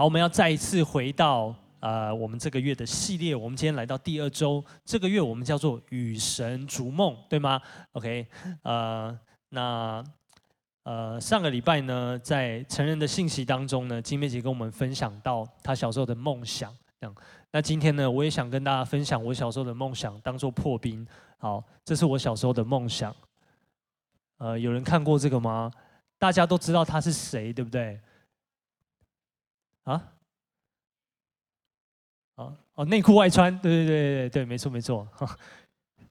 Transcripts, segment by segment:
好，我们要再一次回到呃我们这个月的系列，我们今天来到第二周，这个月我们叫做与神逐梦，对吗？OK，呃，那呃上个礼拜呢，在成人的信息当中呢，金梅姐跟我们分享到她小时候的梦想，这样。那今天呢，我也想跟大家分享我小时候的梦想，当做破冰。好，这是我小时候的梦想。呃，有人看过这个吗？大家都知道他是谁，对不对？啊？哦哦，内裤外穿，对对对对对，没错没错。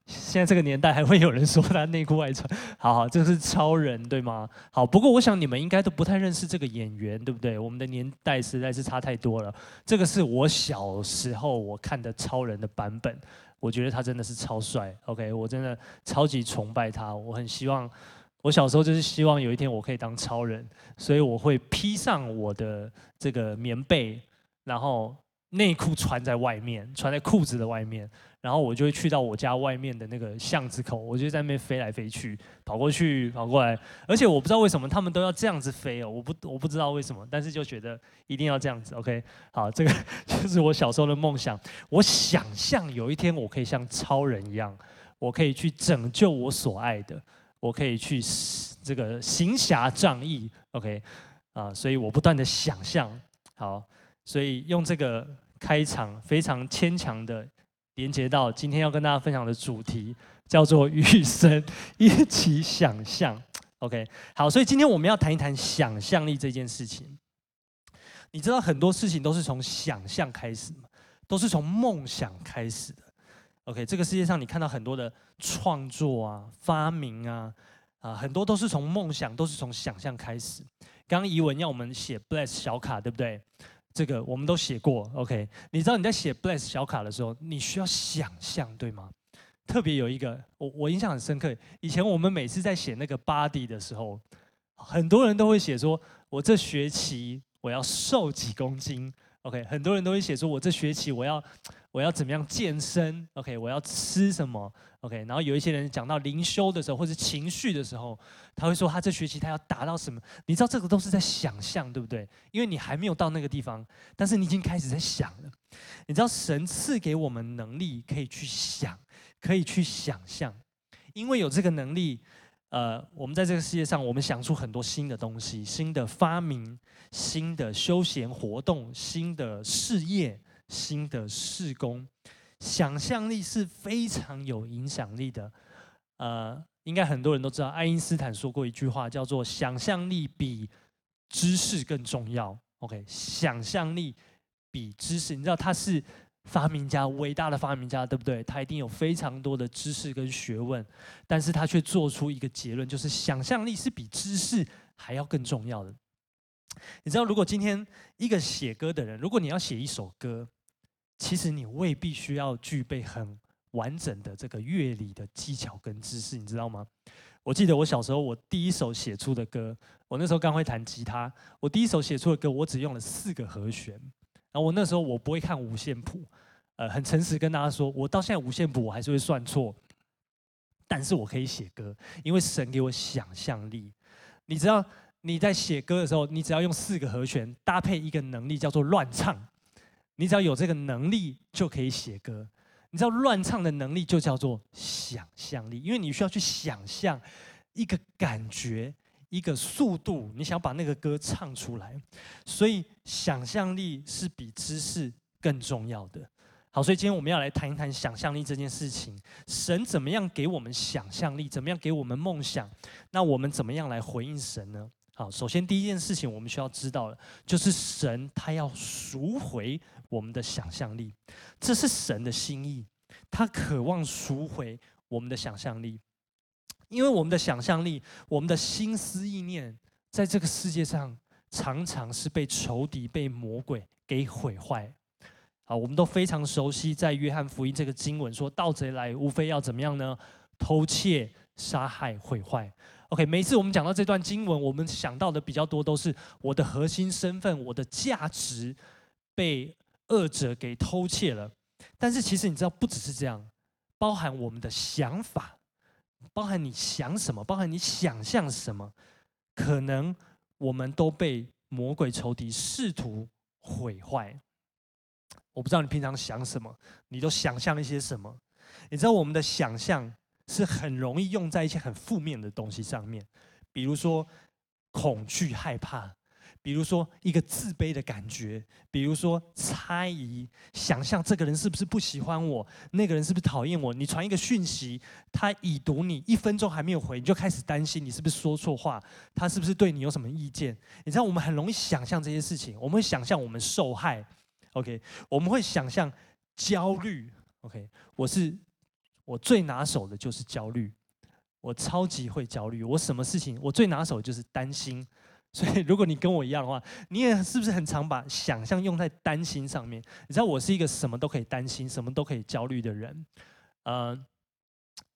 现在这个年代还会有人说他内裤外穿，好好，这是超人对吗？好，不过我想你们应该都不太认识这个演员，对不对？我们的年代实在是差太多了。这个是我小时候我看的超人的版本，我觉得他真的是超帅。OK，我真的超级崇拜他，我很希望，我小时候就是希望有一天我可以当超人，所以我会披上我的这个棉被，然后内裤穿在外面，穿在裤子的外面。然后我就会去到我家外面的那个巷子口，我就在那边飞来飞去，跑过去跑过来，而且我不知道为什么他们都要这样子飞哦，我不我不知道为什么，但是就觉得一定要这样子。OK，好，这个 就是我小时候的梦想。我想象有一天我可以像超人一样，我可以去拯救我所爱的，我可以去这个行侠仗义。OK，啊，所以我不断的想象，好，所以用这个开场非常牵强的。连接到今天要跟大家分享的主题，叫做与神 一起想象。OK，好，所以今天我们要谈一谈想象力这件事情。你知道很多事情都是从想象开始？都是从梦想开始的。OK，这个世界上你看到很多的创作啊、发明啊，啊，很多都是从梦想，都是从想象开始。刚刚怡文要我们写 bless 小卡，对不对？这个我们都写过，OK？你知道你在写 Bless 小卡的时候，你需要想象，对吗？特别有一个，我我印象很深刻。以前我们每次在写那个 Body 的时候，很多人都会写说，我这学期我要瘦几公斤，OK？很多人都会写说，我这学期我要。我要怎么样健身？OK，我要吃什么？OK，然后有一些人讲到灵修的时候，或是情绪的时候，他会说他这学期他要达到什么？你知道这个都是在想象，对不对？因为你还没有到那个地方，但是你已经开始在想了。你知道神赐给我们能力，可以去想，可以去想象，因为有这个能力，呃，我们在这个世界上，我们想出很多新的东西、新的发明、新的休闲活动、新的事业。新的事工，想象力是非常有影响力的。呃，应该很多人都知道，爱因斯坦说过一句话，叫做“想象力比知识更重要”。OK，想象力比知识，你知道他是发明家，伟大的发明家，对不对？他一定有非常多的知识跟学问，但是他却做出一个结论，就是想象力是比知识还要更重要的。你知道，如果今天一个写歌的人，如果你要写一首歌，其实你未必需要具备很完整的这个乐理的技巧跟知识，你知道吗？我记得我小时候，我第一首写出的歌，我那时候刚会弹吉他，我第一首写出的歌，我只用了四个和弦。然后我那时候我不会看五线谱，呃，很诚实跟大家说，我到现在五线谱我还是会算错，但是我可以写歌，因为神给我想象力。你知道你在写歌的时候，你只要用四个和弦搭配一个能力，叫做乱唱。你只要有这个能力，就可以写歌。你知道乱唱的能力就叫做想象力，因为你需要去想象一个感觉、一个速度，你想把那个歌唱出来。所以想象力是比知识更重要的。好，所以今天我们要来谈一谈想象力这件事情。神怎么样给我们想象力？怎么样给我们梦想？那我们怎么样来回应神呢？好，首先第一件事情我们需要知道的，就是神他要赎回。我们的想象力，这是神的心意，他渴望赎回我们的想象力，因为我们的想象力，我们的心思意念，在这个世界上常常是被仇敌、被魔鬼给毁坏。好，我们都非常熟悉，在约翰福音这个经文说，盗贼来无非要怎么样呢？偷窃、杀害、毁坏。OK，每次我们讲到这段经文，我们想到的比较多都是我的核心身份、我的价值被。恶者给偷窃了，但是其实你知道，不只是这样，包含我们的想法，包含你想什么，包含你想象什么，可能我们都被魔鬼仇敌试图毁坏。我不知道你平常想什么，你都想象一些什么？你知道我们的想象是很容易用在一些很负面的东西上面，比如说恐惧、害怕。比如说一个自卑的感觉，比如说猜疑，想象这个人是不是不喜欢我，那个人是不是讨厌我？你传一个讯息，他已读你一分钟还没有回，你就开始担心你是不是说错话，他是不是对你有什么意见？你知道我们很容易想象这些事情，我们会想象我们受害，OK？我们会想象焦虑，OK？我是我最拿手的就是焦虑，我超级会焦虑，我什么事情我最拿手就是担心。所以，如果你跟我一样的话，你也是不是很常把想象用在担心上面？你知道我是一个什么都可以担心、什么都可以焦虑的人。呃，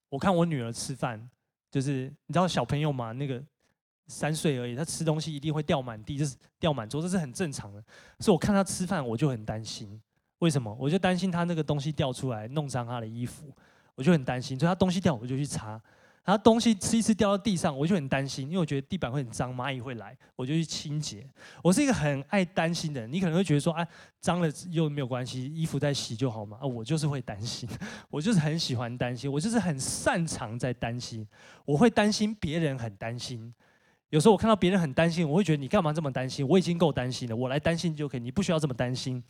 我看我女儿吃饭，就是你知道小朋友嘛，那个三岁而已，她吃东西一定会掉满地，就是掉满桌，这是很正常的。所以我看她吃饭，我就很担心。为什么？我就担心她那个东西掉出来，弄脏她的衣服，我就很担心。所以她东西掉，我就去擦。然后东西吃一吃掉到地上，我就很担心，因为我觉得地板会很脏，蚂蚁会来，我就去清洁。我是一个很爱担心的人，你可能会觉得说，哎，脏了又没有关系，衣服再洗就好嘛。啊，我就是会担心，我就是很喜欢担心，我就是很擅长在担心。我会担心别人很担心，有时候我看到别人很担心，我会觉得你干嘛这么担心？我已经够担心了，我来担心就可以，你不需要这么担心。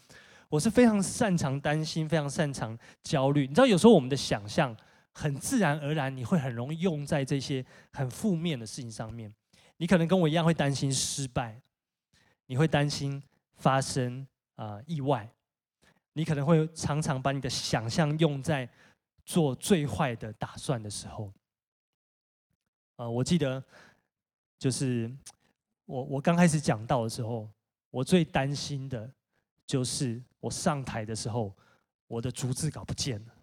我是非常擅长担心，非常擅长焦虑。你知道，有时候我们的想象。很自然而然，你会很容易用在这些很负面的事情上面。你可能跟我一样会担心失败，你会担心发生啊、意外，你可能会常常把你的想象用在做最坏的打算的时候。啊、我记得就是我我刚开始讲到的时候，我最担心的就是我上台的时候，我的逐字稿不见了。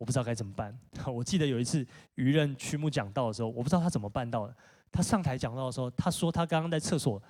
我不知道该怎么办。我记得有一次余任曲目讲道的时候，我不知道他怎么办到的。他上台讲道的时候，他说他刚刚在厕所，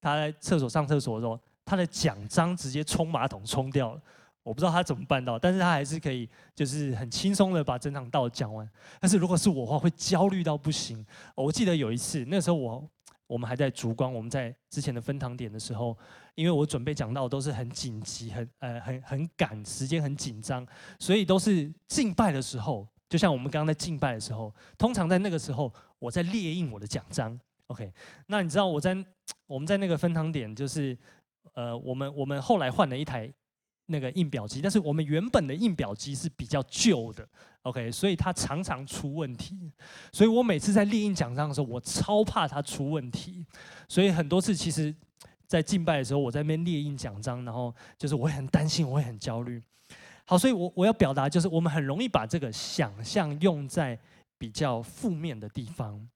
他在厕所上厕所的时候，他的奖章直接冲马桶冲掉了。我不知道他怎么办到，但是他还是可以，就是很轻松的把整场道讲完。但是如果是我的话，会焦虑到不行。我记得有一次，那时候我。我们还在烛光，我们在之前的分堂点的时候，因为我准备讲到都是很紧急、很呃很很赶，时间很紧张，所以都是敬拜的时候，就像我们刚刚在敬拜的时候，通常在那个时候，我在列印我的奖章。OK，那你知道我在我们在那个分堂点，就是呃，我们我们后来换了一台。那个印表机，但是我们原本的印表机是比较旧的，OK，所以它常常出问题。所以我每次在列印奖章的时候，我超怕它出问题。所以很多次，其实，在敬拜的时候，我在那边列印奖章，然后就是我也很担心，我也很焦虑。好，所以我我要表达就是，我们很容易把这个想象用在比较负面的地方。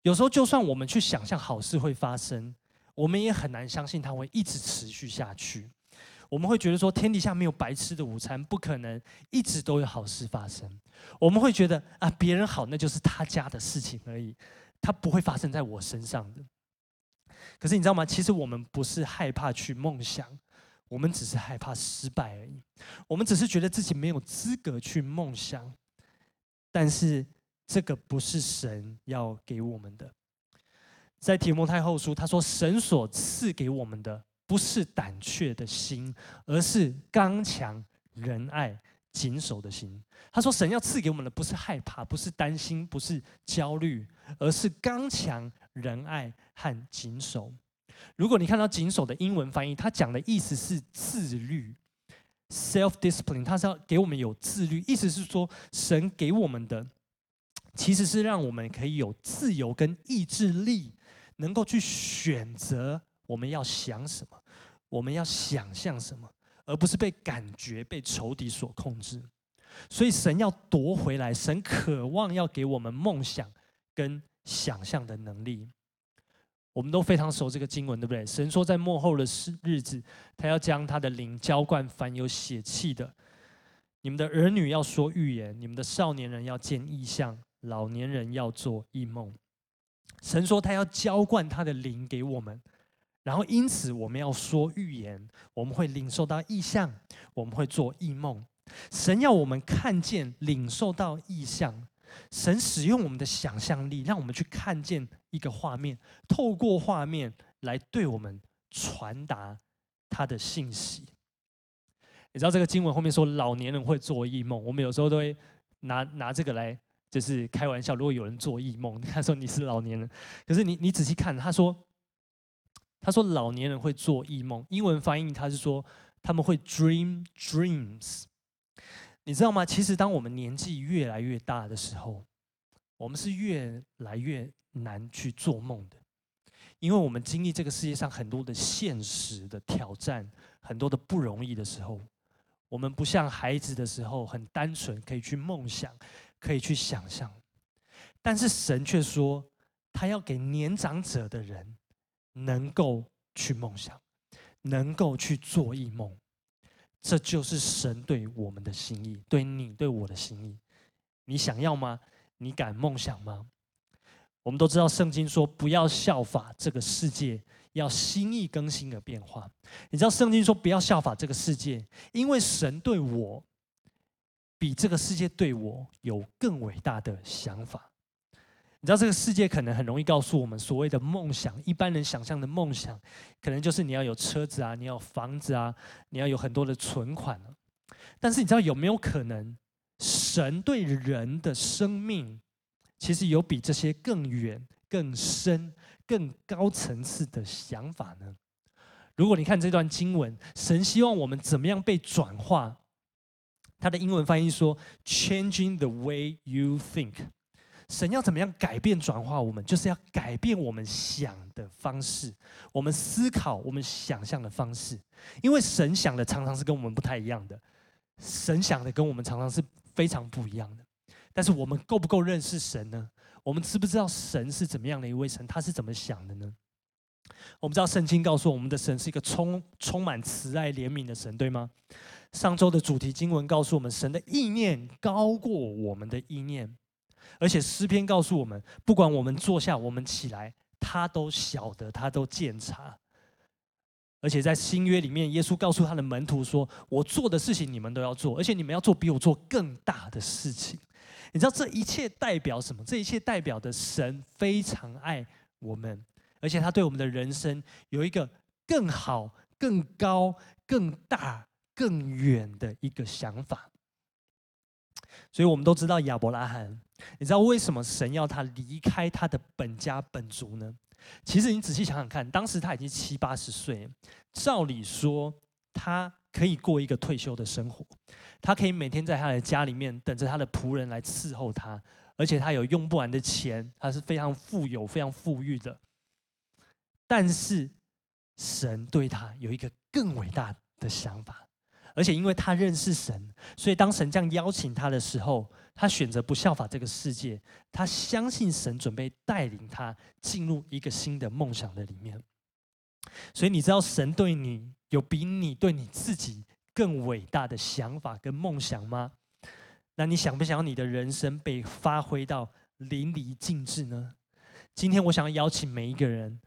有时候，就算我们去想象好事会发生，我们也很难相信它会一直持续下去。我们会觉得说，天底下没有白吃的午餐，不可能一直都有好事发生。我们会觉得啊，别人好那就是他家的事情而已，他不会发生在我身上的。可是你知道吗？其实我们不是害怕去梦想，我们只是害怕失败而已。我们只是觉得自己没有资格去梦想，但是这个不是神要给我们的。在提摩太后书，他说：“神所赐给我们的。”不是胆怯的心，而是刚强、仁爱、谨守的心。他说：“神要赐给我们的不是害怕，不是担心，不是焦虑，而是刚强、仁爱和谨守。”如果你看到“谨守”的英文翻译，它讲的意思是自律 （self-discipline）。它是要给我们有自律，意思是说，神给我们的其实是让我们可以有自由跟意志力，能够去选择我们要想什么。我们要想象什么，而不是被感觉、被仇敌所控制。所以神要夺回来，神渴望要给我们梦想跟想象的能力。我们都非常熟这个经文，对不对？神说，在幕后的日子，他要将他的灵浇灌凡有血气的。你们的儿女要说预言，你们的少年人要见异象，老年人要做异梦。神说，他要浇灌他的灵给我们。然后，因此我们要说预言，我们会领受到意象，我们会做异梦。神要我们看见、领受到意象。神使用我们的想象力，让我们去看见一个画面，透过画面来对我们传达他的信息。你知道这个经文后面说老年人会做异梦，我们有时候都会拿拿这个来就是开玩笑。如果有人做异梦，他说你是老年人，可是你你仔细看，他说他说老年人会做异梦，英文翻译他是说他们会 dream dreams。你知道吗？其实当我们年纪越来越大的时候，我们是越来越难去做梦的，因为我们经历这个世界上很多的现实的挑战，很多的不容易的时候。我们不像孩子的时候很单纯，可以去梦想，可以去想象。但是神却说，他要给年长者的人能够去梦想，能够去做异梦。这就是神对我们的心意，对你对我的心意。你想要吗？你敢梦想吗？我们都知道圣经说，不要效法这个世界。要心意更新的变化，你知道圣经说不要效法这个世界，因为神对我比这个世界对我有更伟大的想法。你知道这个世界可能很容易告诉我们所谓的梦想，一般人想象的梦想，可能就是你要有车子啊，你要有房子啊，你要有很多的存款啊。但是你知道有没有可能，神对人的生命其实有比这些更远、更深？更高层次的想法呢？如果你看这段经文，神希望我们怎么样被转化？他的英文翻译说：“Changing the way you think。”神要怎么样改变转化我们？就是要改变我们想的方式，我们思考、我们想象的方式。因为神想的常常是跟我们不太一样的，神想的跟我们常常是非常不一样的。但是我们够不够认识神呢？我们知不知道神是怎么样的一位神？他是怎么想的呢？我们知道圣经告诉我们的神是一个充充满慈爱怜悯的神，对吗？上周的主题经文告诉我们，神的意念高过我们的意念，而且诗篇告诉我们，不管我们坐下，我们起来，他都晓得，他都鉴察。而且在新约里面，耶稣告诉他的门徒说：“我做的事情，你们都要做，而且你们要做比我做更大的事情。”你知道这一切代表什么？这一切代表的神非常爱我们，而且他对我们的人生有一个更好、更高、更大、更远的一个想法。所以我们都知道亚伯拉罕，你知道为什么神要他离开他的本家本族呢？其实你仔细想想看，当时他已经七八十岁，照理说他可以过一个退休的生活。他可以每天在他的家里面等着他的仆人来伺候他，而且他有用不完的钱，他是非常富有、非常富裕的。但是神对他有一个更伟大的想法，而且因为他认识神，所以当神这样邀请他的时候，他选择不效法这个世界，他相信神准备带领他进入一个新的梦想的里面。所以你知道神对你有比你对你自己更伟大的想法跟梦想吗？那你想不想你的人生被发挥到淋漓尽致呢？今天我想要邀请每一个人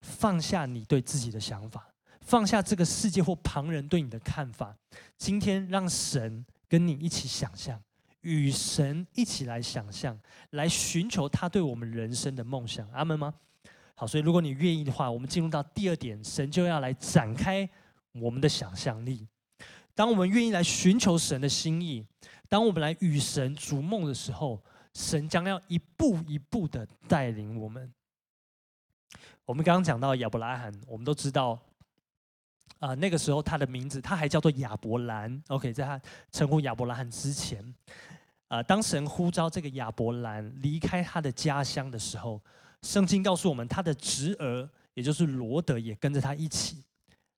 放下你对自己的想法，放下这个世界或旁人对你的看法。今天让神跟你一起想象，与神一起来想象，来寻求他对我们人生的梦想。阿门吗？好，所以如果你愿意的话，我们进入到第二点，神就要来展开我们的想象力。当我们愿意来寻求神的心意，当我们来与神逐梦的时候，神将要一步一步的带领我们。我们刚刚讲到亚伯拉罕，我们都知道，啊，那个时候他的名字他还叫做亚伯兰。OK，在他称呼亚伯拉罕之前，啊，当神呼召这个亚伯兰离开他的家乡的时候，圣经告诉我们，他的侄儿也就是罗德也跟着他一起。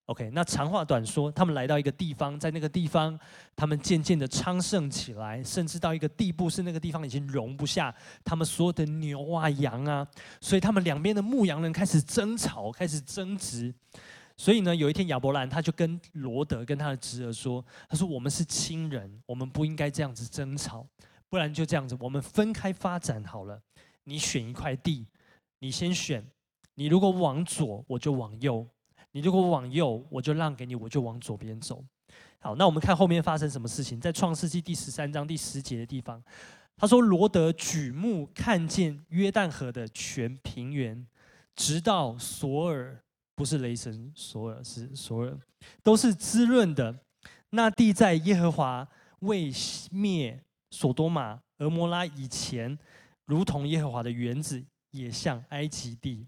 OK，那长话短说，他们来到一个地方，在那个地方，他们渐渐的昌盛起来，甚至到一个地步，是那个地方已经容不下他们所有的牛啊、羊啊，所以他们两边的牧羊人开始争吵，开始争执。所以呢，有一天亚伯兰他就跟罗德跟他的侄儿说：“他说我们是亲人，我们不应该这样子争吵，不然就这样子，我们分开发展好了。你选一块地，你先选，你如果往左，我就往右。”你如果往右，我就让给你，我就往左边走。好，那我们看后面发生什么事情。在创世纪第十三章第十节的地方，他说：“罗德举目看见约旦河的全平原，直到索尔不是雷神索尔，是索尔，都是滋润的。那地在耶和华未灭所多玛、蛾摩拉以前，如同耶和华的园子，也像埃及地。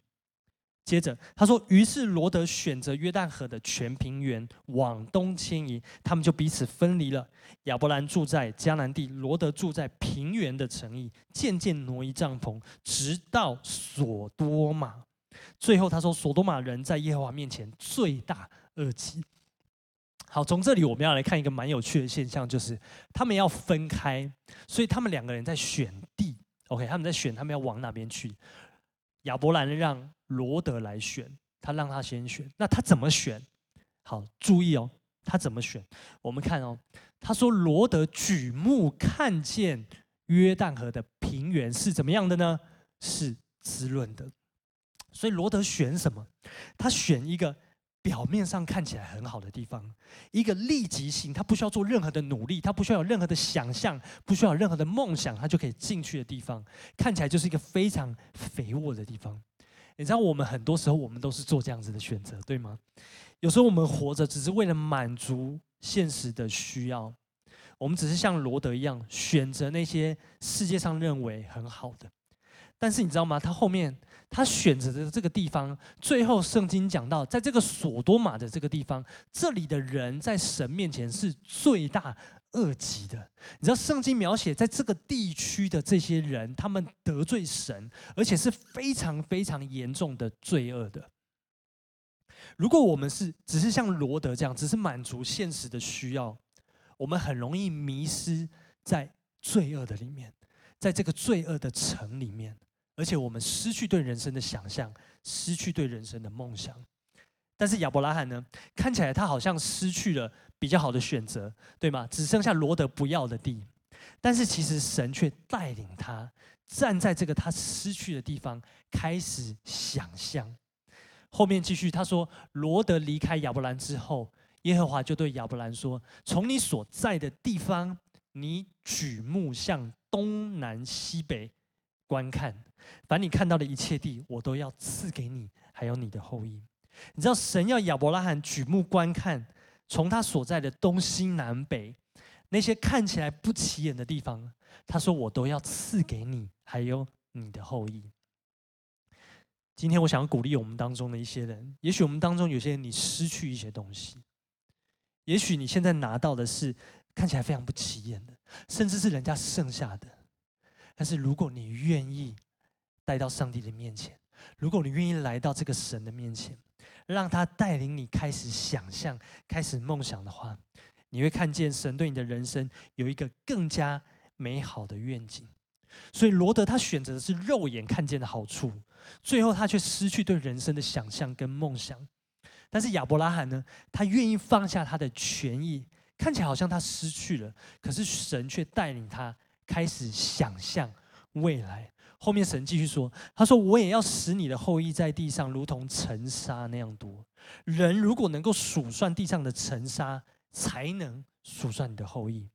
接着他说：“于是罗得选择约旦河的全平原往东迁移，他们就彼此分离了。亚伯兰住在迦南地，罗得住在平原的城邑，渐渐挪移帐篷，直到所多玛。最后他说：所多玛人在耶和华面前罪大恶极。好，从这里我们要来看一个蛮有趣的现象，就是他们要分开，所以他们两个人在选地。OK，他们在选他们要往哪边去。亚伯兰让。”罗德来选，他让他先选。那他怎么选？好，注意哦，他怎么选？我们看哦，他说罗德举目看见约旦河的平原是怎么样的呢？是滋润的。所以罗德选什么？他选一个表面上看起来很好的地方，一个立即性，他不需要做任何的努力，他不需要有任何的想象，不需要有任何的梦想，他就可以进去的地方，看起来就是一个非常肥沃的地方。你知道，我们很多时候我们都是做这样子的选择，对吗？有时候我们活着只是为了满足现实的需要，我们只是像罗德一样选择那些世界上认为很好的。但是你知道吗？他后面他选择的这个地方，最后圣经讲到，在这个所多玛的这个地方，这里的人在神面前是罪大恶极的，你知道圣经描写在这个地区的这些人，他们得罪神，而且是非常非常严重的罪恶的。如果我们是只是像罗德这样，只是满足现实的需要，我们很容易迷失在罪恶的里面，在这个罪恶的城里面，而且我们失去对人生的想象，失去对人生的梦想。但是亚伯拉罕呢，看起来他好像失去了。比较好的选择，对吗？只剩下罗德不要的地，但是其实神却带领他站在这个他失去的地方，开始想象。后面继续，他说：“罗德离开亚伯兰之后，耶和华就对亚伯兰说：从你所在的地方，你举目向东南西北观看，凡你看到的一切地，我都要赐给你，还有你的后裔。你知道，神要亚伯拉罕举目观看。”从他所在的东西南北，那些看起来不起眼的地方，他说：“我都要赐给你，还有你的后裔。”今天我想要鼓励我们当中的一些人，也许我们当中有些人你失去一些东西，也许你现在拿到的是看起来非常不起眼的，甚至是人家剩下的。但是如果你愿意带到上帝的面前，如果你愿意来到这个神的面前，让他带领你开始想象、开始梦想的话，你会看见神对你的人生有一个更加美好的愿景。所以罗德他选择的是肉眼看见的好处，最后他却失去对人生的想象跟梦想。但是亚伯拉罕呢，他愿意放下他的权益，看起来好像他失去了，可是神却带领他开始想象未来。后面神继续说：“他说，我也要使你的后裔在地上如同尘沙那样多。人如果能够数算地上的尘沙，才能数算你的后裔。”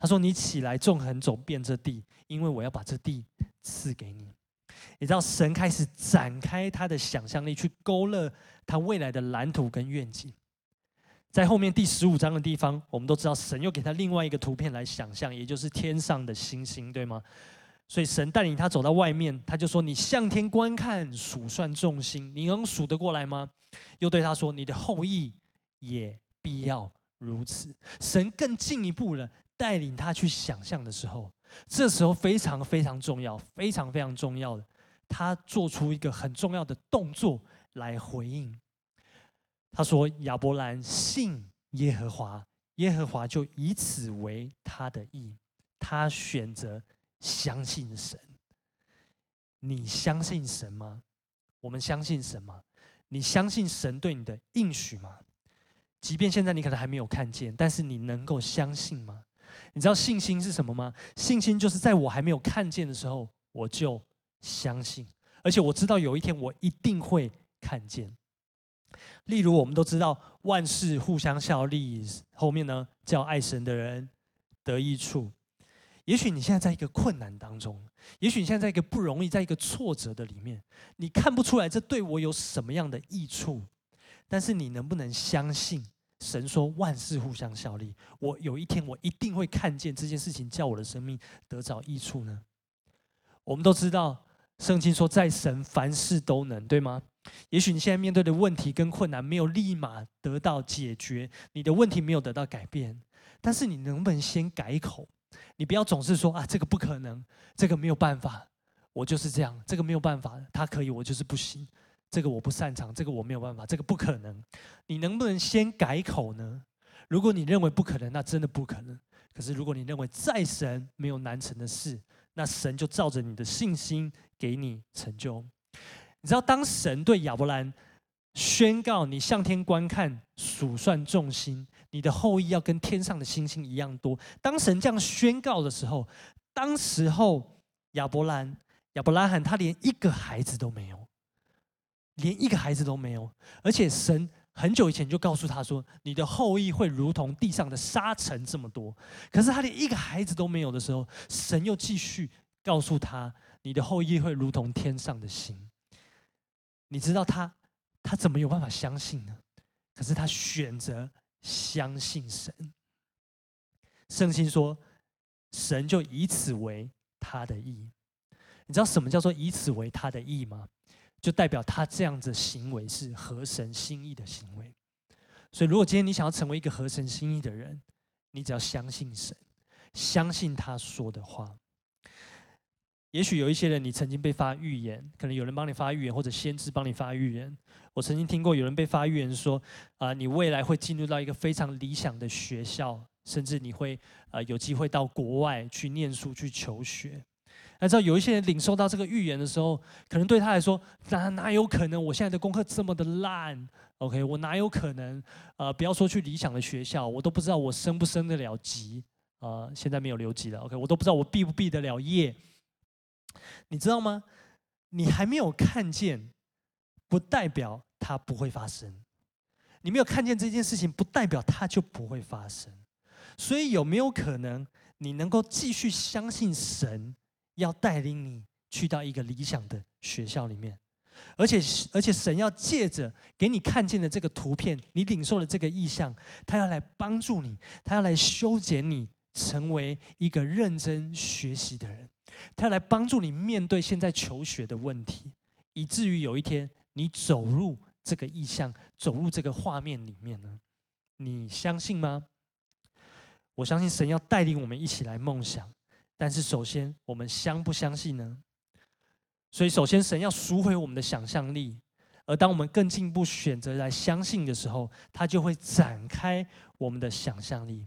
他说：“你起来，纵横走遍这地，因为我要把这地赐给你。”你知道，神开始展开他的想象力，去勾勒他未来的蓝图跟愿景。在后面第十五章的地方，我们都知道，神又给他另外一个图片来想象，也就是天上的星星，对吗？所以神带领他走到外面，他就说：“你向天观看，数算众星，你能数得过来吗？”又对他说：“你的后裔也必要如此。”神更进一步了，带领他去想象的时候，这时候非常非常重要，非常非常重要的，他做出一个很重要的动作来回应。他说：“亚伯兰信耶和华，耶和华就以此为他的意。”他选择。相信神，你相信神吗？我们相信神吗？你相信神对你的应许吗？即便现在你可能还没有看见，但是你能够相信吗？你知道信心是什么吗？信心就是在我还没有看见的时候，我就相信，而且我知道有一天我一定会看见。例如，我们都知道万事互相效力，后面呢叫爱神的人得益处。也许你现在在一个困难当中，也许你现在在一个不容易，在一个挫折的里面，你看不出来这对我有什么样的益处，但是你能不能相信神说万事互相效力？我有一天我一定会看见这件事情，叫我的生命得着益处呢？我们都知道，圣经说在神凡事都能，对吗？也许你现在面对的问题跟困难没有立马得到解决，你的问题没有得到改变，但是你能不能先改口？你不要总是说啊，这个不可能，这个没有办法，我就是这样，这个没有办法，他可以，我就是不行，这个我不擅长，这个我没有办法，这个不可能。你能不能先改口呢？如果你认为不可能，那真的不可能。可是如果你认为在神没有难成的事，那神就照着你的信心给你成就。你知道，当神对亚伯兰宣告：“你向天观看，数算众星。”你的后裔要跟天上的星星一样多。当神这样宣告的时候，当时候亚伯兰、亚伯拉罕他连一个孩子都没有，连一个孩子都没有。而且神很久以前就告诉他说：“你的后裔会如同地上的沙尘这么多。”可是他连一个孩子都没有的时候，神又继续告诉他：“你的后裔会如同天上的星。”你知道他他怎么有办法相信呢？可是他选择。相信神，圣经说，神就以此为他的意。你知道什么叫做以此为他的意吗？就代表他这样子行为是合神心意的行为。所以，如果今天你想要成为一个合神心意的人，你只要相信神，相信他说的话。也许有一些人，你曾经被发预言，可能有人帮你发预言，或者先知帮你发预言。我曾经听过有人被发预言说，啊、你未来会进入到一个非常理想的学校，甚至你会呃有机会到国外去念书去求学。那知道有一些人领受到这个预言的时候，可能对他来说，哪哪有可能？我现在的功课这么的烂，OK，我哪有可能？呃，不要说去理想的学校，我都不知道我升不升得了级啊、现在没有留级了，OK，我都不知道我毕不毕得了业。你知道吗？你还没有看见，不代表它不会发生。你没有看见这件事情，不代表它就不会发生。所以有没有可能，你能够继续相信神要带领你去到一个理想的学校里面？而且，而且神要借着给你看见的这个图片，你领受的这个意象，他要来帮助你，他要来修剪你，成为一个认真学习的人。他来帮助你面对现在求学的问题，以至于有一天你走入这个意象，走入这个画面里面呢？你相信吗？我相信神要带领我们一起来梦想，但是首先我们相不相信呢？所以首先神要赎回我们的想象力，而当我们更进一步选择来相信的时候，他就会展开我们的想象力。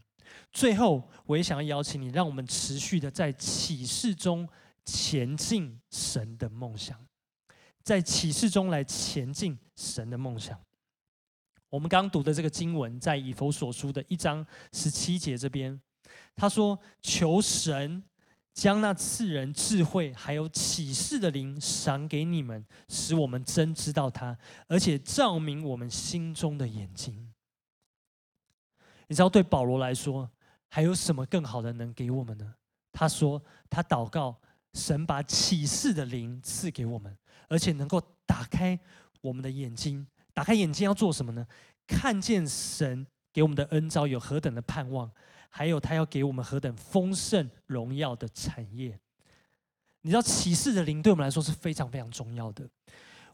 最后，我也想要邀请你，让我们持续的在启示中前进神的梦想，在启示中来前进神的梦想。我们刚读的这个经文，在以弗所书的一章十七节这边，他说：“求神将那赐人智慧还有启示的灵赏给你们，使我们真知道他，而且照明我们心中的眼睛。”你知道，对保罗来说，还有什么更好的能给我们呢？他说，他祷告神把启示的灵赐给我们，而且能够打开我们的眼睛。打开眼睛要做什么呢？看见神给我们的恩召有何等的盼望，还有他要给我们何等丰盛荣耀的产业。你知道，启示的灵对我们来说是非常非常重要的。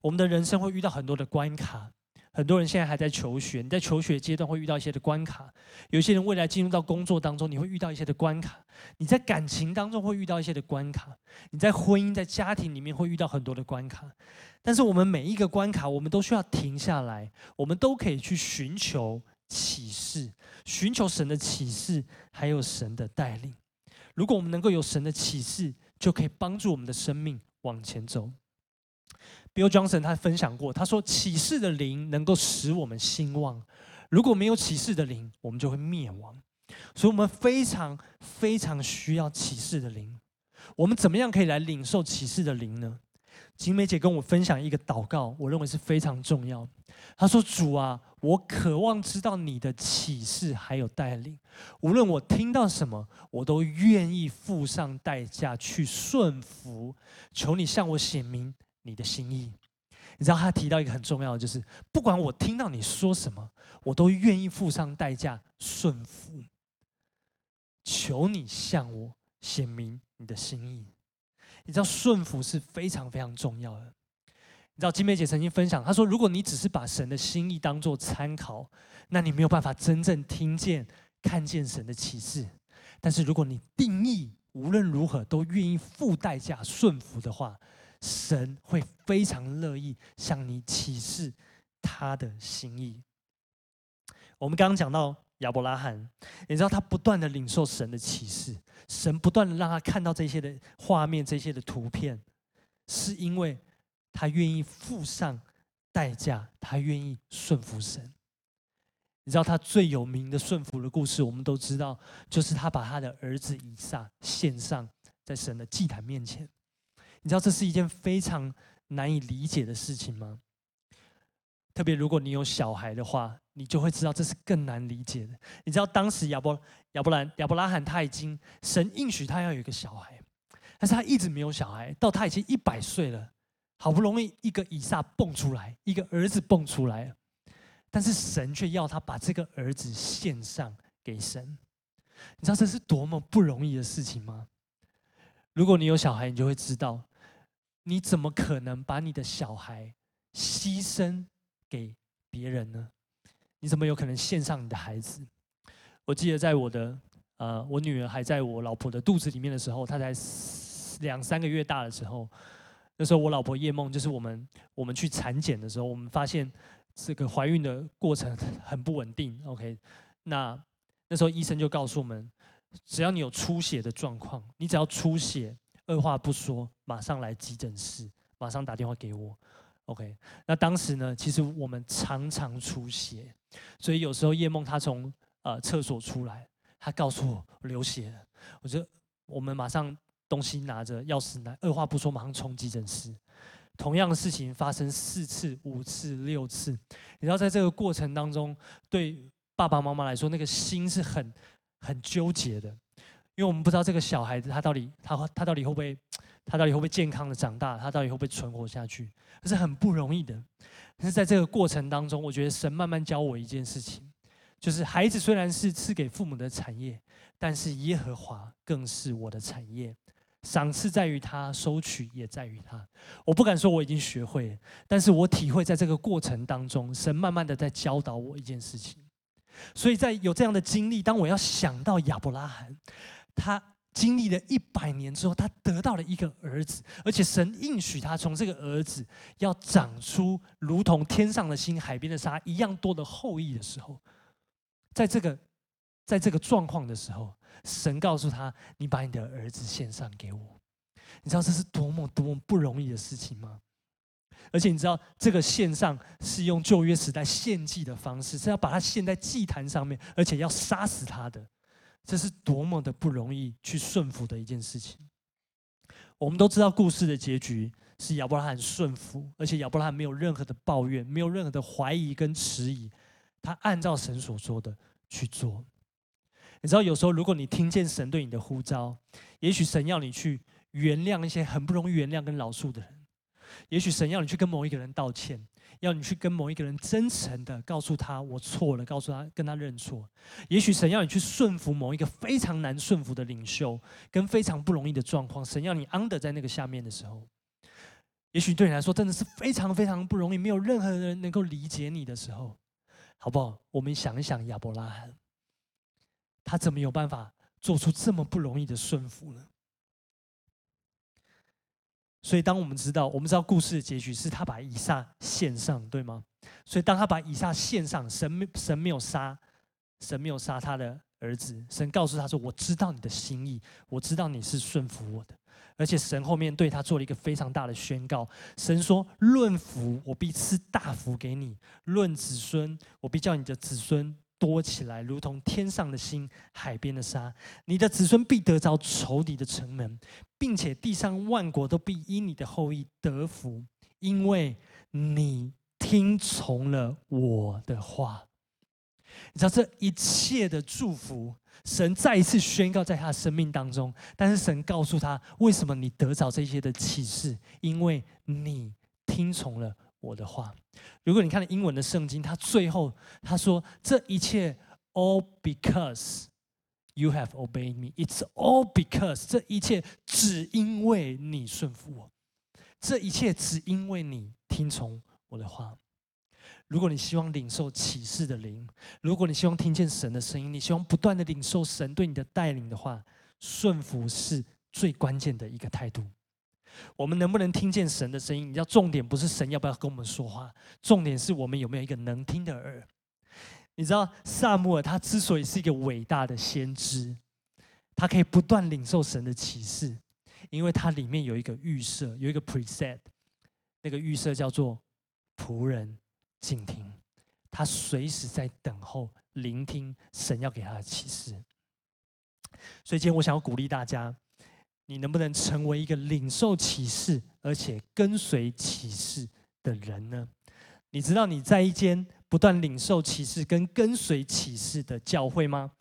我们的人生会遇到很多的关卡。很多人现在还在求学，你在求学阶段会遇到一些的关卡；有些人未来进入到工作当中，你会遇到一些的关卡；你在感情当中会遇到一些的关卡；你在婚姻、在家庭里面会遇到很多的关卡。但是我们每一个关卡，我们都需要停下来，我们都可以去寻求启示，寻求神的启示，还有神的带领。如果我们能够有神的启示，就可以帮助我们的生命往前走。Bill Johnson 他分享过，他说：“启示的灵能够使我们兴旺，如果没有启示的灵，我们就会灭亡。所以，我们非常非常需要启示的灵。我们怎么样可以来领受启示的灵呢？景美姐跟我分享一个祷告，我认为是非常重要。她说：“主啊，我渴望知道你的启示还有带领，无论我听到什么，我都愿意付上代价去顺服。求你向我显明你的心意。”你知道他提到一个很重要的，就是不管我听到你说什么，我都愿意付上代价顺服。求你向我显明你的心意。你知道顺服是非常非常重要的。你知道金梅姐曾经分享，她说：“如果你只是把神的心意当做参考，那你没有办法真正听见、看见神的启示。但是如果你定义无论如何都愿意付代价顺服的话，神会非常乐意向你启示他的心意。”我们刚刚讲到。亚伯拉罕，你知道他不断的领受神的启示，神不断的让他看到这些的画面、这些的图片，是因为他愿意付上代价，他愿意顺服神。你知道他最有名的顺服的故事，我们都知道，就是他把他的儿子以撒献上在神的祭坛面前。你知道这是一件非常难以理解的事情吗？特别如果你有小孩的话，你就会知道这是更难理解的。你知道当时亚伯亚伯兰亚伯拉罕他已经神应许他要有一个小孩，但是他一直没有小孩，到他已经一百岁了，好不容易一个以撒蹦出来，一个儿子蹦出来了，但是神却要他把这个儿子献上给神。你知道这是多么不容易的事情吗？如果你有小孩，你就会知道，你怎么可能把你的小孩牺牲？给别人呢？你怎么有可能献上你的孩子？我记得在我的呃，我女儿还在我老婆的肚子里面的时候，她才两三个月大的时候，那时候我老婆叶梦，就是我们我们去产检的时候，我们发现这个怀孕的过程很不稳定。OK，那那时候医生就告诉我们，只要你有出血的状况，你只要出血，二话不说，马上来急诊室，马上打电话给我。OK，那当时呢，其实我们常常出血，所以有时候叶梦她从呃厕所出来，她告诉我流血了，我就我们马上东西拿着，钥匙拿，二话不说马上冲急诊室。同样的事情发生四次、五次、六次，你知道在这个过程当中，对爸爸妈妈来说，那个心是很很纠结的，因为我们不知道这个小孩子他到底他他到底会不会。他到底会不会健康的长大？他到底会不会存活下去？这是很不容易的。但是在这个过程当中，我觉得神慢慢教我一件事情，就是孩子虽然是赐给父母的产业，但是耶和华更是我的产业。赏赐在于他，收取也在于他。我不敢说我已经学会了，但是我体会在这个过程当中，神慢慢的在教导我一件事情。所以在有这样的经历，当我要想到亚伯拉罕，他。经历了一百年之后，他得到了一个儿子，而且神应许他，从这个儿子要长出如同天上的星、海边的沙一样多的后裔的时候，在这个在这个状况的时候，神告诉他：“你把你的儿子献上给我。”你知道这是多么多么不容易的事情吗？而且你知道，这个献上是用旧约时代献祭的方式，是要把他献在祭坛上面，而且要杀死他的。这是多么的不容易去顺服的一件事情。我们都知道故事的结局是亚伯拉罕顺服，而且亚伯拉罕没有任何的抱怨，没有任何的怀疑跟迟疑，他按照神所说的去做。你知道，有时候如果你听见神对你的呼召，也许神要你去原谅一些很不容易原谅跟饶恕的人，也许神要你去跟某一个人道歉。要你去跟某一个人真诚的告诉他我错了，告诉他跟他认错。也许神要你去顺服某一个非常难顺服的领袖，跟非常不容易的状况。神要你 under 在那个下面的时候，也许对你来说真的是非常非常不容易，没有任何人能够理解你的时候，好不好？我们想一想亚伯拉罕，他怎么有办法做出这么不容易的顺服呢？所以，当我们知道，我们知道故事的结局是他把以撒献上，对吗？所以，当他把以撒献上，神神没有杀，神没有杀他的儿子。神告诉他说：“我知道你的心意，我知道你是顺服我的。”而且，神后面对他做了一个非常大的宣告。神说：“论福，我必赐大福给你；论子孙，我必叫你的子孙多起来，如同天上的星、海边的沙。你的子孙必得着仇敌的城门，并且地上万国都必因你的后裔得福，因为你听从了我的话。你知道这一切的祝福，神再一次宣告在他的生命当中。但是神告诉他，为什么你得着这些的启示？因为你听从了我的话。如果你看了英文的圣经，他最后他说：“这一切 all because you have obeyed me. It's all because 这一切只因为你顺服我，这一切只因为你听从我的话。”如果你希望领受启示的灵，如果你希望听见神的声音，你希望不断的领受神对你的带领的话，顺服是最关键的一个态度。我们能不能听见神的声音？你知道，重点不是神要不要跟我们说话，重点是我们有没有一个能听的耳。你知道，撒母耳他之所以是一个伟大的先知，他可以不断领受神的启示，因为他里面有一个预设，有一个 preset，那个预设叫做仆人。静听，他随时在等候聆听神要给他的启示。所以今天我想要鼓励大家，你能不能成为一个领受启示而且跟随启示的人呢？你知道你在一间不断领受启示跟跟随启示的教会吗？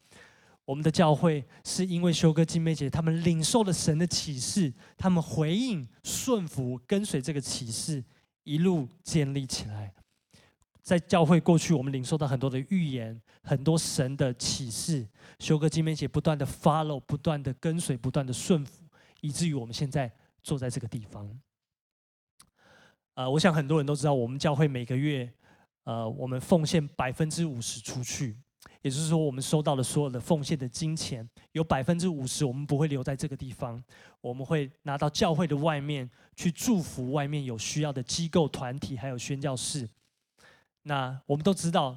我们的教会是因为修哥、金梅姐他们领受了神的启示，他们回应、顺服、跟随这个启示，一路建立起来。在教会过去，我们领受到很多的预言，很多神的启示。修哥、金梅姐不断的 follow，不断的跟随，不断的顺服，以至于我们现在坐在这个地方。呃，我想很多人都知道，我们教会每个月，呃，我们奉献百分之五十出去，也就是说，我们收到的所有的奉献的金钱，有百分之五十我们不会留在这个地方，我们会拿到教会的外面去祝福外面有需要的机构、团体，还有宣教士。那我们都知道，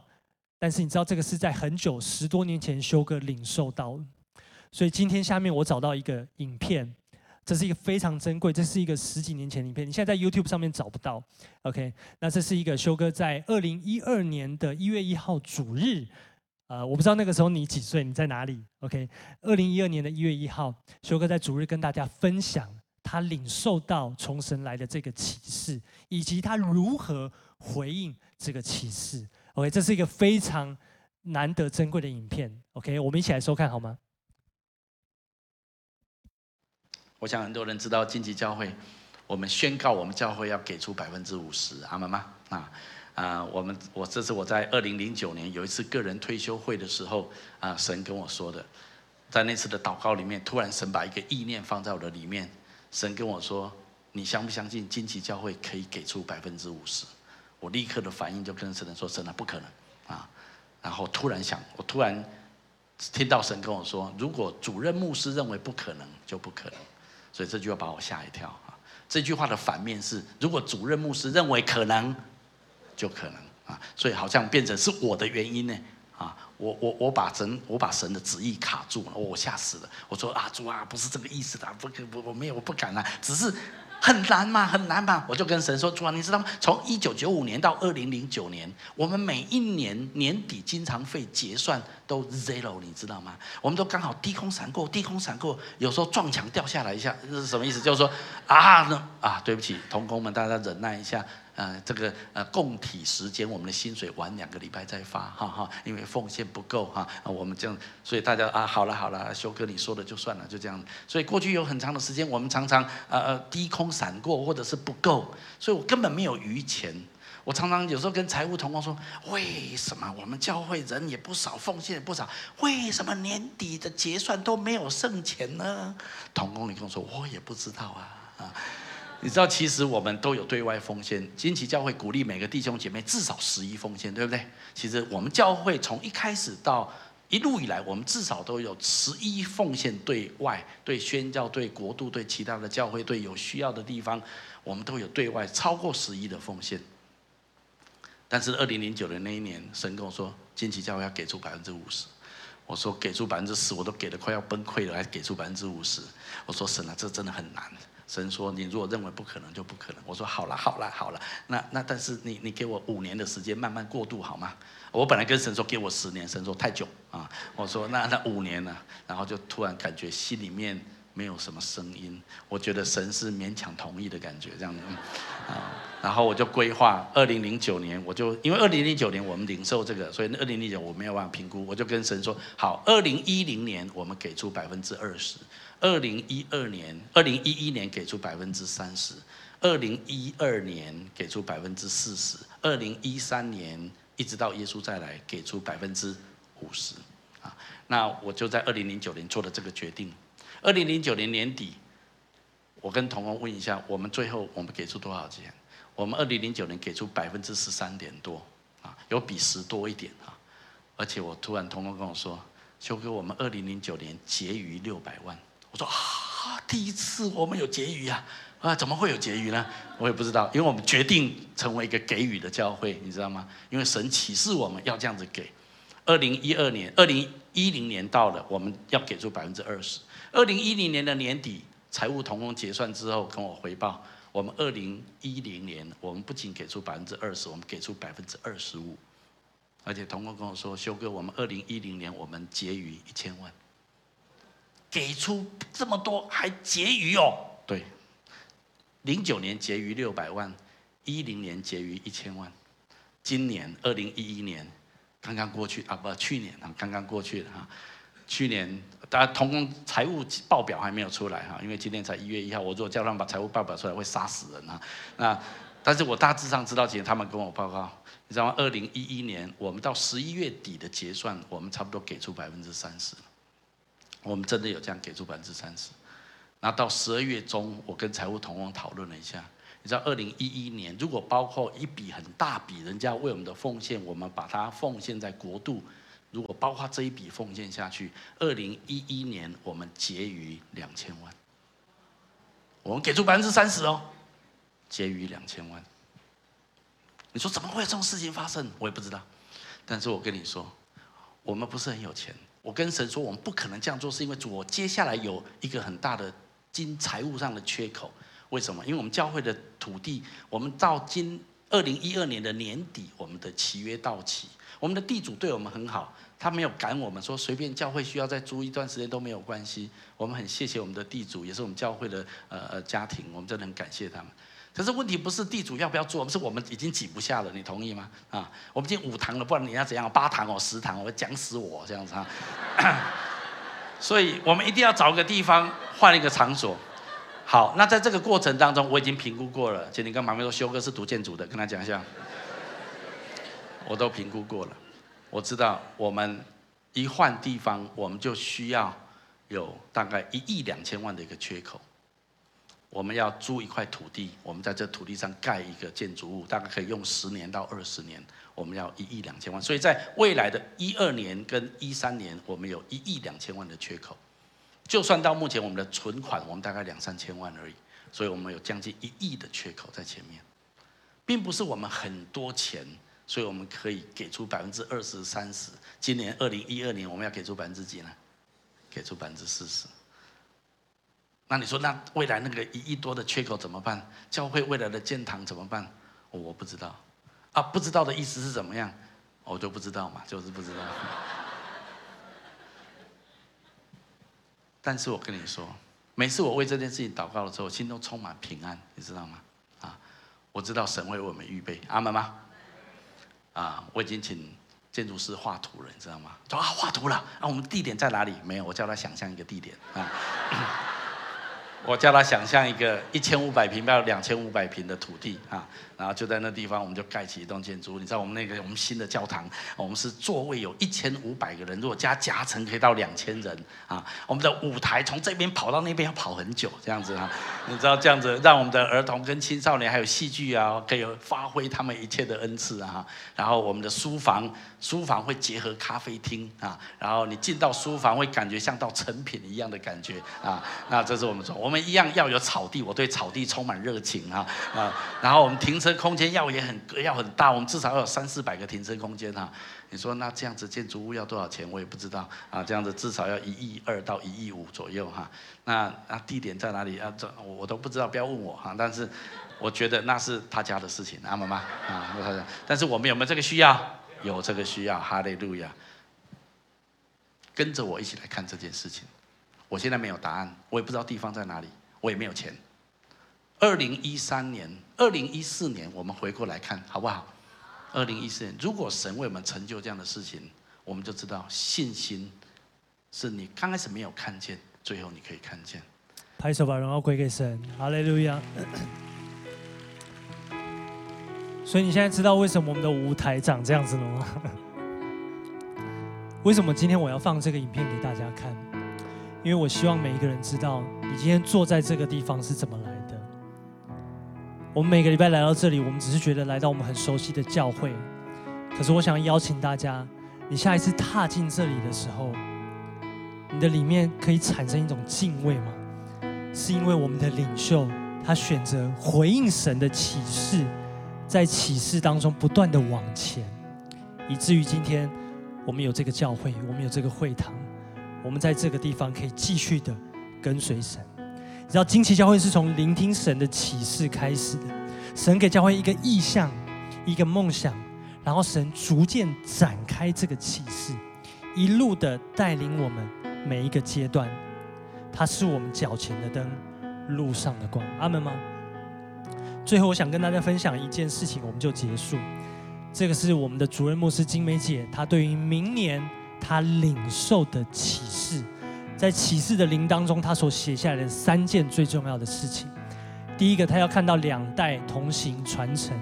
但是你知道这个是在很久十多年前修哥领受到，所以今天下面我找到一个影片，这是一个非常珍贵，这是一个十几年前的影片，你现在在 YouTube 上面找不到。OK，那这是一个修哥在二零一二年的一月一号主日，呃，我不知道那个时候你几岁，你在哪里？OK，二零一二年的一月一号，修哥在主日跟大家分享他领受到从神来的这个启示，以及他如何回应。这个启示，OK，这是一个非常难得珍贵的影片，OK，我们一起来收看好吗？我想很多人知道荆棘教会，我们宣告我们教会要给出百分之五十，阿们吗？啊啊，我们我这是我在二零零九年有一次个人退休会的时候啊，神跟我说的，在那次的祷告里面，突然神把一个意念放在我的里面，神跟我说，你相不相信荆棘教会可以给出百分之五十？我立刻的反应就跟神说：“神啊，不可能啊！”然后突然想，我突然听到神跟我说：“如果主任牧师认为不可能，就不可能。”所以这句话把我吓一跳啊！这句话的反面是：如果主任牧师认为可能，就可能啊！所以好像变成是我的原因呢啊！我我我把神我把神的旨意卡住了，我吓死了！我说啊，主啊，不是这个意思的，不可不我没有我不敢啊，只是。很难嘛，很难嘛！我就跟神说：“主啊，你知道吗？从一九九五年到二零零九年，我们每一年年底经常费结算都 zero，你知道吗？我们都刚好低空闪过，低空闪过，有时候撞墙掉下来一下，这是什么意思？就是说啊，呢啊，对不起，同工们，大家忍耐一下。”呃，这个呃，供体时间，我们的薪水晚两个礼拜再发，哈哈，因为奉献不够哈，啊我们这样，所以大家啊，好了好了，修哥你说的就算了，就这样。所以过去有很长的时间，我们常常呃呃低空闪过，或者是不够，所以我根本没有余钱。我常常有时候跟财务同工说，为什么我们教会人也不少，奉献也不少，为什么年底的结算都没有剩钱呢？同工你跟我说，我也不知道啊啊。你知道，其实我们都有对外奉献。金旗教会鼓励每个弟兄姐妹至少十一奉献，对不对？其实我们教会从一开始到一路以来，我们至少都有十一奉献对外，对宣教、对国度、对其他的教会、对有需要的地方，我们都有对外超过十一的奉献。但是二零零九年那一年，神跟我说，金旗教会要给出百分之五十。我说给出百分之十，我都给得快要崩溃了，还给出百分之五十。我说神啊，这真的很难。神说：“你如果认为不可能，就不可能。”我说：“好了，好了，好了。那那但是你你给我五年的时间慢慢过渡好吗？”我本来跟神说给我十年，神说太久啊。我说那那五年呢？然后就突然感觉心里面没有什么声音，我觉得神是勉强同意的感觉这样子啊。然后我就规划二零零九年，我就因为二零零九年我们领受这个，所以二零零九我没有办法评估，我就跟神说好，二零一零年我们给出百分之二十。二零一二年、二零一一年给出百分之三十，二零一二年给出百分之四十，二零一三年一直到耶稣再来给出百分之五十，啊，那我就在二零零九年做了这个决定。二零零九年年底，我跟同工问一下，我们最后我们给出多少钱？我们二零零九年给出百分之十三点多，啊，有比十多一点啊，而且我突然同工跟我说，修哥，我们二零零九年结余六百万。我说啊，第一次我们有结余啊，啊，怎么会有结余呢？我也不知道，因为我们决定成为一个给予的教会，你知道吗？因为神启示我们要这样子给。二零一二年、二零一零年到了，我们要给出百分之二十。二零一零年的年底，财务同工结算之后跟我回报，我们二零一零年我们不仅给出百分之二十，我们给出百分之二十五。而且同工跟我说，修哥，我们二零一零年我们结余一千万。给出这么多还结余哦？对，零九年结余六百万，一零年结余一千万，今年二零一一年刚刚过去啊，不，去年啊，刚刚过去的哈，去年大家同工财务报表还没有出来哈，因为今天才一月一号，我如果叫他们把财务报表出来会杀死人啊。那但是我大致上知道，其实他们跟我报告，你知道吗？二零一一年我们到十一月底的结算，我们差不多给出百分之三十。我们真的有这样给出百分之三十，那到十二月中，我跟财务同工讨论了一下，你知道，二零一一年如果包括一笔很大笔人家为我们的奉献，我们把它奉献在国度，如果包括这一笔奉献下去，二零一一年我们结余两千万，我们给出百分之三十哦，结余两千万，你说怎么会有这种事情发生？我也不知道，但是我跟你说，我们不是很有钱。我跟神说，我们不可能这样做，是因为主，我接下来有一个很大的经财务上的缺口。为什么？因为我们教会的土地，我们到今二零一二年的年底，我们的契约到期。我们的地主对我们很好，他没有赶我们，说随便教会需要再租一段时间都没有关系。我们很谢谢我们的地主，也是我们教会的呃呃家庭，我们真的很感谢他们。可是问题不是地主要不要做，是我们已经挤不下了，你同意吗？啊，我们已经五堂了，不然你要怎样？八堂哦，十堂，我讲死我这样子啊！所以我们一定要找个地方换一个场所。好，那在这个过程当中，我已经评估过了。请你跟旁边说，修哥是读建筑的，跟他讲一下。我都评估过了，我知道我们一换地方，我们就需要有大概一亿两千万的一个缺口。我们要租一块土地，我们在这土地上盖一个建筑物，大概可以用十年到二十年。我们要一亿两千万，所以在未来的一二年跟一三年，我们有一亿两千万的缺口。就算到目前我们的存款，我们大概两三千万而已，所以我们有将近一亿的缺口在前面，并不是我们很多钱，所以我们可以给出百分之二十三十。今年二零一二年，我们要给出百分之几呢？给出百分之四十。那你说，那未来那个一亿多的缺口怎么办？教会未来的建堂怎么办？我不知道，啊，不知道的意思是怎么样？我就不知道嘛，就是不知道。但是我跟你说，每次我为这件事情祷告的时候，心中充满平安，你知道吗？啊，我知道神为我们预备，阿门吗？啊，我已经请建筑师画图了，你知道吗？说啊，画图了，啊，我们地点在哪里？没有，我叫他想象一个地点啊。我叫他想象一个一千五百平到两千五百平的土地啊，然后就在那地方，我们就盖起一栋建筑。你知道我们那个我们新的教堂，我们是座位有一千五百个人，如果加夹层可以到两千人啊。我们的舞台从这边跑到那边要跑很久，这样子啊。你知道这样子让我们的儿童跟青少年还有戏剧啊，可以发挥他们一切的恩赐啊。然后我们的书房，书房会结合咖啡厅啊，然后你进到书房会感觉像到成品一样的感觉啊。那这是我们说我们们。们一样要有草地，我对草地充满热情啊啊！然后我们停车空间要也很要很大，我们至少要有三四百个停车空间哈。你说那这样子建筑物要多少钱？我也不知道啊。这样子至少要一亿二到一亿五左右哈。那那地点在哪里啊？这我我都不知道，不要问我哈。但是我觉得那是他家的事情啊，妈妈啊，他家。但是我们有没有这个需要？有这个需要，哈利路亚。跟着我一起来看这件事情。我现在没有答案，我也不知道地方在哪里，我也没有钱。二零一三年、二零一四年，我们回过来看好不好？二零一四年，如果神为我们成就这样的事情，我们就知道信心是你刚开始没有看见，最后你可以看见。拍手把荣耀归给神，哈利路亚。所以你现在知道为什么我们的舞台长这样子了吗？为什么今天我要放这个影片给大家看？因为我希望每一个人知道，你今天坐在这个地方是怎么来的。我们每个礼拜来到这里，我们只是觉得来到我们很熟悉的教会。可是我想邀请大家，你下一次踏进这里的时候，你的里面可以产生一种敬畏吗？是因为我们的领袖他选择回应神的启示，在启示当中不断的往前，以至于今天我们有这个教会，我们有这个会堂。我们在这个地方可以继续的跟随神。你知道，惊奇教会是从聆听神的启示开始的。神给教会一个意象，一个梦想，然后神逐渐展开这个启示，一路的带领我们每一个阶段。他是我们脚前的灯，路上的光。阿门吗？最后，我想跟大家分享一件事情，我们就结束。这个是我们的主任牧师金梅姐，她对于明年。他领受的启示，在启示的灵当中，他所写下来的三件最重要的事情。第一个，他要看到两代同行传承；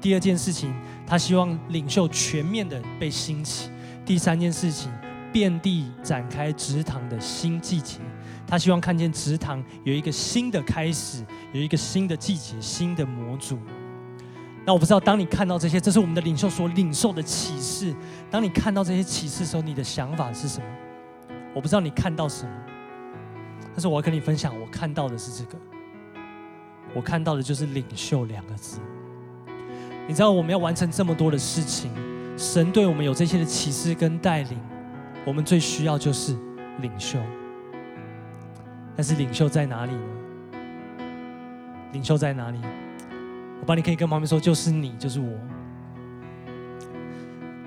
第二件事情，他希望领袖全面的被兴起；第三件事情，遍地展开职堂的新季节。他希望看见职堂有一个新的开始，有一个新的季节，新的模组。那我不知道，当你看到这些，这是我们的领袖所领受的启示。当你看到这些启示的时候，你的想法是什么？我不知道你看到什么，但是我要跟你分享，我看到的是这个。我看到的就是“领袖”两个字。你知道，我们要完成这么多的事情，神对我们有这些的启示跟带领，我们最需要就是领袖。但是领袖在哪里呢？领袖在哪里？我帮你可以跟旁边说，就是你，就是我。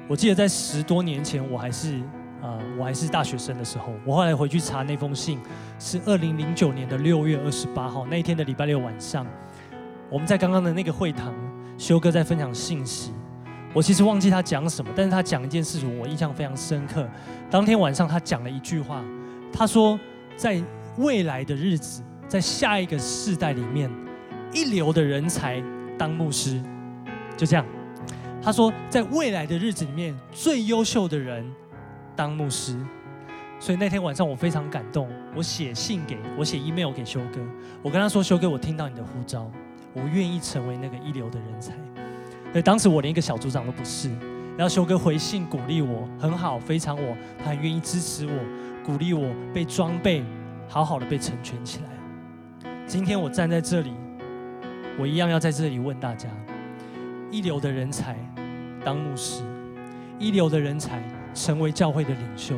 我记得在十多年前，我还是啊、呃，我还是大学生的时候，我后来回去查那封信，是二零零九年的六月二十八号那一天的礼拜六晚上，我们在刚刚的那个会堂，修哥在分享信息。我其实忘记他讲什么，但是他讲一件事情，我印象非常深刻。当天晚上他讲了一句话，他说，在未来的日子，在下一个世代里面，一流的人才。当牧师，就这样。他说，在未来的日子里面，最优秀的人当牧师。所以那天晚上我非常感动，我写信给我写 email 给修哥，我跟他说：“修哥，我听到你的呼召，我愿意成为那个一流的人才。”对当时我连一个小组长都不是，然后修哥回信鼓励我，很好，非常我，他很愿意支持我，鼓励我被装备，好好的被成全起来。今天我站在这里。我一样要在这里问大家：一流的人才当牧师，一流的人才成为教会的领袖，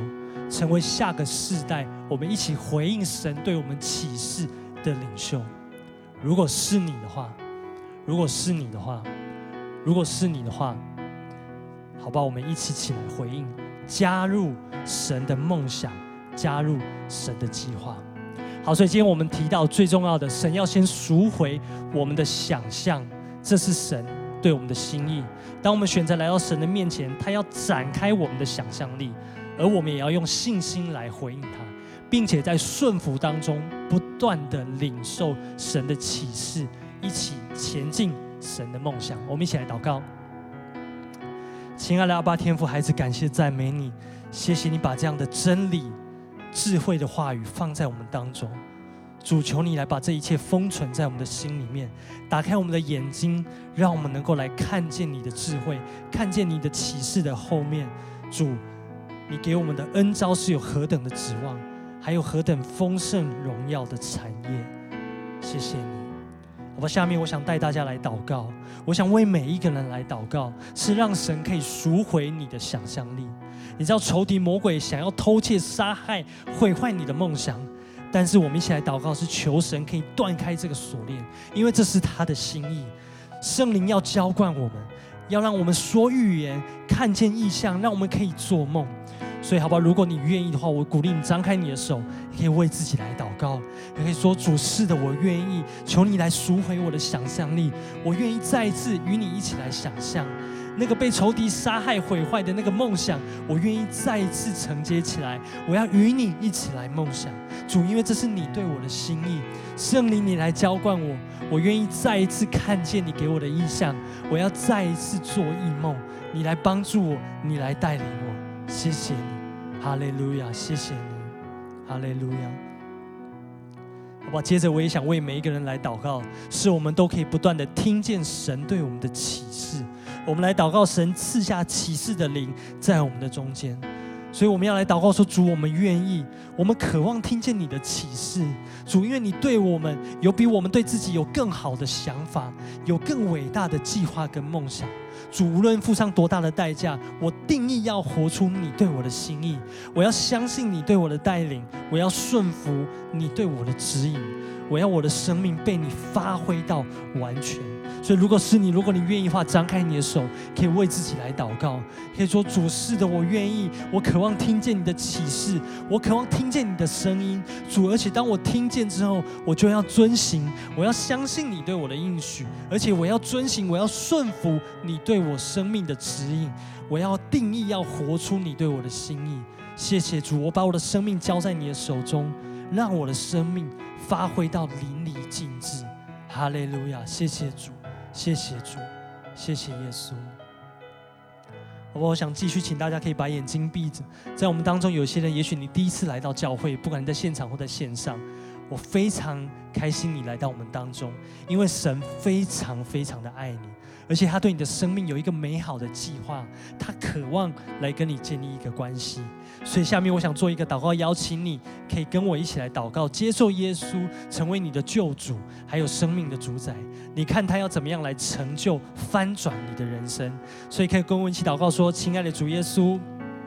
成为下个世代我们一起回应神对我们启示的领袖。如果是你的话，如果是你的话，如果是你的话，好吧，我们一起起来回应，加入神的梦想，加入神的计划。好，所以今天我们提到最重要的，神要先赎回我们的想象，这是神对我们的心意。当我们选择来到神的面前，他要展开我们的想象力，而我们也要用信心来回应他，并且在顺服当中不断的领受神的启示，一起前进神的梦想。我们一起来祷告，亲爱的阿爸天父，孩子感谢赞美你，谢谢你把这样的真理。智慧的话语放在我们当中，主求你来把这一切封存在我们的心里面，打开我们的眼睛，让我们能够来看见你的智慧，看见你的启示的后面。主，你给我们的恩召是有何等的指望，还有何等丰盛荣耀的产业。谢谢你。好吧，下面我想带大家来祷告，我想为每一个人来祷告，是让神可以赎回你的想象力。你知道仇敌魔鬼想要偷窃、杀害、毁坏你的梦想，但是我们一起来祷告，是求神可以断开这个锁链，因为这是他的心意。圣灵要浇灌我们，要让我们说预言、看见异象，让我们可以做梦。所以，好不好？如果你愿意的话，我鼓励你张开你的手，你可以为自己来祷告，也可以说：“主是的，我愿意，求你来赎回我的想象力，我愿意再一次与你一起来想象那个被仇敌杀害毁坏的那个梦想，我愿意再一次承接起来，我要与你一起来梦想。主，因为这是你对我的心意，圣灵，你来浇灌我，我愿意再一次看见你给我的异象，我要再一次做异梦，你来帮助我，你来带领我，谢谢你。”哈利路亚，谢谢你，哈利路亚。好吧，接着我也想为每一个人来祷告，是我们都可以不断的听见神对我们的启示。我们来祷告，神赐下启示的灵在我们的中间。所以我们要来祷告说：主，我们愿意，我们渴望听见你的启示。主，因为你对我们有比我们对自己有更好的想法，有更伟大的计划跟梦想。主，无论付上多大的代价，我定义要活出你对我的心意。我要相信你对我的带领，我要顺服你对我的指引。我要我的生命被你发挥到完全。所以，如果是你，如果你愿意的话，张开你的手，可以为自己来祷告，可以说：“主，是的，我愿意。我渴望听见你的启示，我渴望听见你的声音，主。而且当我听见之后，我就要遵行，我要相信你对我的应许，而且我要遵行，我要顺服你对我生命的指引。我要定义，要活出你对我的心意。谢谢主，我把我的生命交在你的手中，让我的生命。”发挥到淋漓尽致，哈利路亚！谢谢主，谢谢主，谢谢耶稣。好，我想继续，请大家可以把眼睛闭着。在我们当中，有些人，也许你第一次来到教会，不管你在现场或在线上，我非常开心你来到我们当中，因为神非常非常的爱你。而且他对你的生命有一个美好的计划，他渴望来跟你建立一个关系。所以下面我想做一个祷告，邀请你可以跟我一起来祷告，接受耶稣成为你的救主，还有生命的主宰。你看他要怎么样来成就翻转你的人生？所以可以跟我一起祷告说：“亲爱的主耶稣，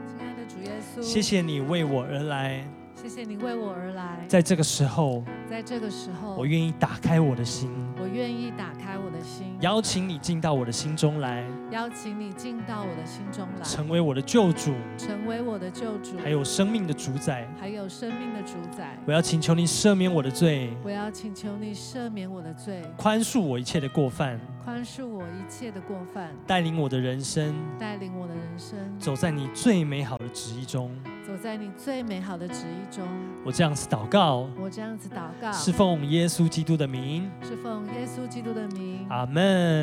亲爱的主耶稣，谢谢你为我而来。”谢谢你为我而来，在这个时候，在这个时候，我愿意打开我的心，我愿意打开我的心，邀请你进到我的心中来，邀请你进到我的心中来，成为我的救主，成为我的救主，还有生命的主宰，还有生命的主宰。我要请求你赦免我的罪，我要请求你赦免我的罪，宽恕我一切的过犯，宽恕我一切的过犯，带领我的人生，带领我的人生，走在你最美好的旨意中。走在你最美好的旨意中，我这样子祷告，我这样子祷告，是奉耶稣基督的名，是奉耶稣基督的名，阿门。